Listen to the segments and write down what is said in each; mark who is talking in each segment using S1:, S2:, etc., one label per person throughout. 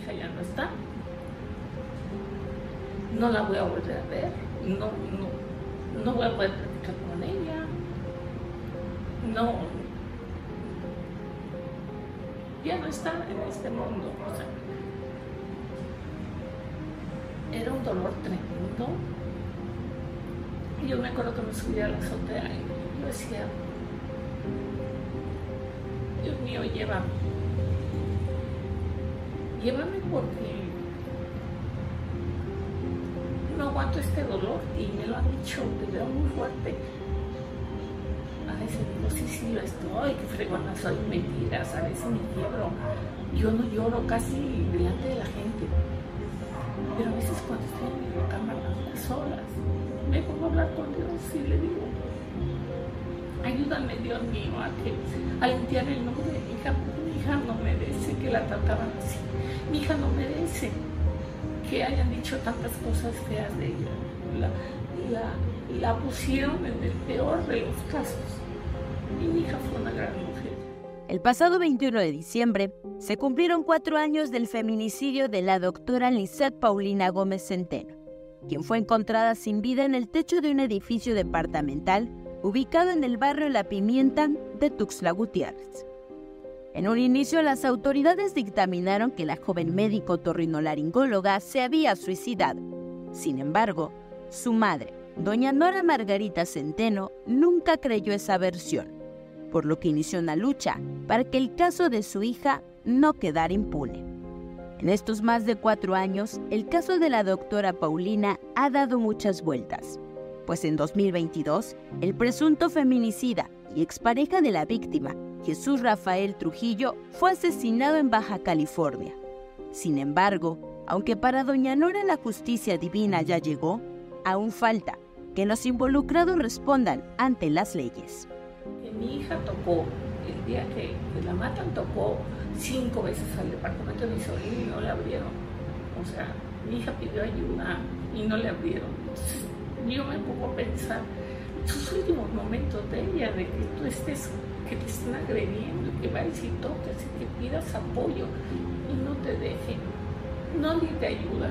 S1: hija ya no está. No la voy a volver a ver. No, no, no voy a poder platicar con ella. No. Ya no está en este mundo. O sea, era un dolor tremendo. Yo me acuerdo que me subí a la azotea y yo decía, Dios mío, llévame. Llévame porque no aguanto este dolor y me lo han dicho de verdad muy fuerte. A veces digo, sí, sí, lo estoy, que fregona soy, mentiras, a veces me quiebro. Yo no lloro casi delante de la gente. Pero a veces cuando estoy en mi recámara, solas, me pongo a hablar con Dios y le digo, Ayúdame, Dios mío, a, que, a limpiar el nombre merece que la trataran así. Mi hija no merece que hayan dicho tantas cosas feas de ella. La, la, la pusieron en el peor de los casos. Y mi hija fue una gran mujer.
S2: El pasado 21 de diciembre se cumplieron cuatro años del feminicidio de la doctora Lisette Paulina Gómez Centeno, quien fue encontrada sin vida en el techo de un edificio departamental ubicado en el barrio La Pimienta de Tuxtla Gutiérrez. En un inicio, las autoridades dictaminaron que la joven médico torrinolaringóloga se había suicidado. Sin embargo, su madre, doña Nora Margarita Centeno, nunca creyó esa versión, por lo que inició una lucha para que el caso de su hija no quedara impune. En estos más de cuatro años, el caso de la doctora Paulina ha dado muchas vueltas pues en 2022 el presunto feminicida y expareja de la víctima, Jesús Rafael Trujillo, fue asesinado en Baja California. Sin embargo, aunque para Doña Nora la justicia divina ya llegó, aún falta que los involucrados respondan ante las leyes.
S1: Mi hija tocó, el día que, la matan, tocó cinco veces al departamento de mi sobrino y no le abrieron. O sea, mi hija pidió ayuda y no le abrieron yo me pongo a pensar sus últimos momentos de ella, de que tú estés, que te estén agrediendo, que vayas y toques y que pidas apoyo y no te dejen, nadie te ayuda.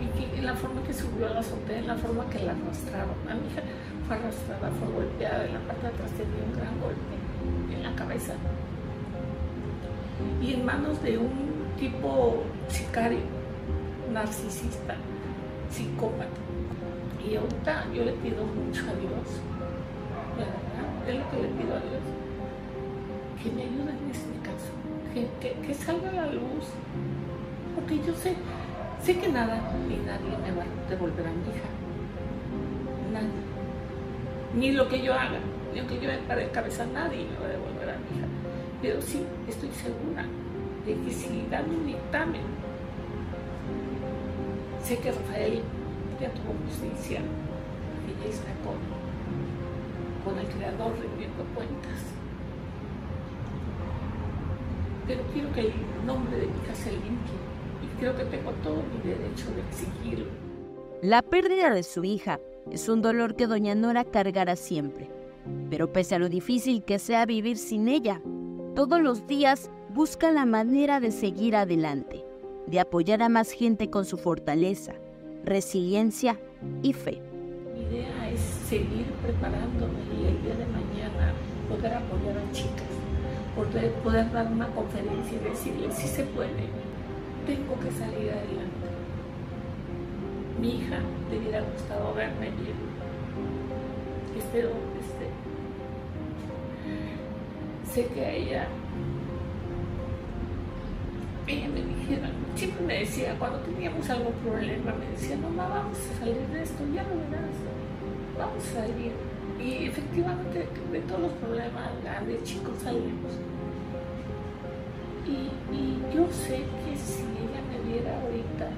S1: Y que la forma que subió a la azotea, en la forma que la arrastraron. A mi hija fue arrastrada, fue golpeada, en la parte de atrás tenía un gran golpe en la cabeza. Y en manos de un tipo sicario, narcisista, psicópata y ahorita yo le pido mucho a Dios, verdad, es lo que le pido a Dios, que me ayude en este caso, que, que, salga a la luz, porque yo sé, sé que nada ni nadie me va a devolver a mi hija, nada, ni lo que yo haga, ni lo que yo me pare de cabeza, nadie me va a devolver a mi hija, pero sí estoy segura de que si dan un dictamen, sé que Rafael ya tuvo justicia ya está con, con el creador rendiendo cuentas. Pero quiero que el nombre de mi se limpie y creo que tengo todo mi derecho de exigirlo.
S2: La pérdida de su hija es un dolor que doña Nora cargará siempre. Pero pese a lo difícil que sea vivir sin ella, todos los días busca la manera de seguir adelante, de apoyar a más gente con su fortaleza, resiliencia y fe.
S1: Mi idea es seguir preparándome y el día de mañana poder apoyar a chicas, poder, poder dar una conferencia y decirles si se puede, tengo que salir adelante. Mi hija te hubiera gustado verme bien. Espero esté. Sé que ella siempre me decía, cuando teníamos algún problema, me decía, no, vamos a salir de esto, ya lo verás, vamos a salir. Y efectivamente, de todos los problemas grandes, chicos, salimos. Y, yo sé que si ella me viera ahorita,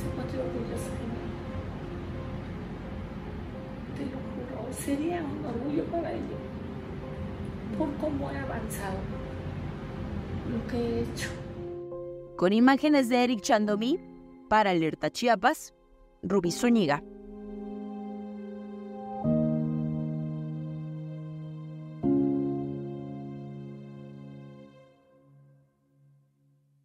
S1: se podría orgullosa de mí. Te lo juro, sería un orgullo para ella por cómo he avanzado lo que he hecho.
S2: Con imágenes de Eric Chandomí, para Alerta Chiapas, Rubí Zúñiga.